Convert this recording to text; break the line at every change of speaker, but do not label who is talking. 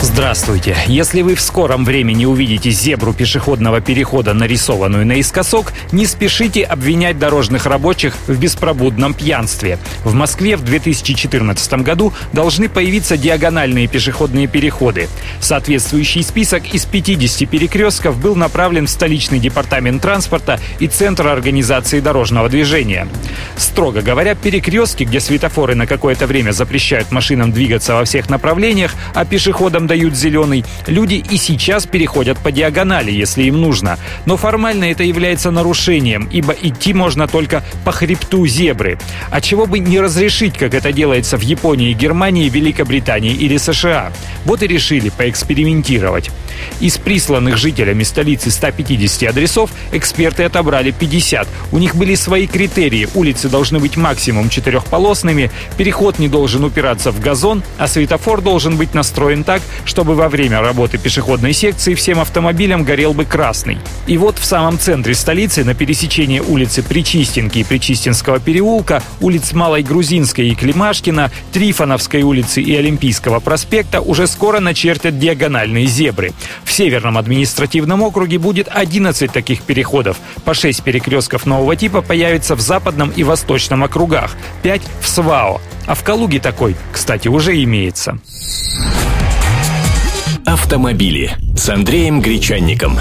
Здравствуйте. Если вы в скором времени увидите зебру пешеходного перехода, нарисованную наискосок, не спешите обвинять дорожных рабочих в беспробудном пьянстве. В Москве в 2014 году должны появиться диагональные пешеходные переходы. Соответствующий список из 50 перекрестков был направлен в столичный департамент транспорта и Центр организации дорожного движения. Строго говоря, перекрестки, где светофоры на какое-то время запрещают машинам двигаться во всех направлениях, а пешеходам дают зеленый, люди и сейчас переходят по диагонали, если им нужно. Но формально это является нарушением, ибо идти можно только по хребту зебры. А чего бы не разрешить, как это делается в Японии, Германии, Великобритании или США? Вот и решили поэкспериментировать. Из присланных жителями столицы 150 адресов эксперты отобрали 50. У них были свои критерии. Улицы должны быть максимум четырехполосными, переход не должен упираться в газон, а светофор должен быть настроен так, чтобы во время работы пешеходной секции всем автомобилям горел бы красный. И вот в самом центре столицы, на пересечении улицы Причистенки и Причистинского переулка, улиц Малой Грузинской и Климашкина, Трифоновской улицы и Олимпийского проспекта уже скоро начертят диагональные зебры. В Северном административном округе будет 11 таких переходов. По 6 перекрестков нового типа появится в Западном и Восточном округах, 5 в СВАО. А в Калуге такой, кстати, уже имеется.
Автомобили с Андреем Гречанником.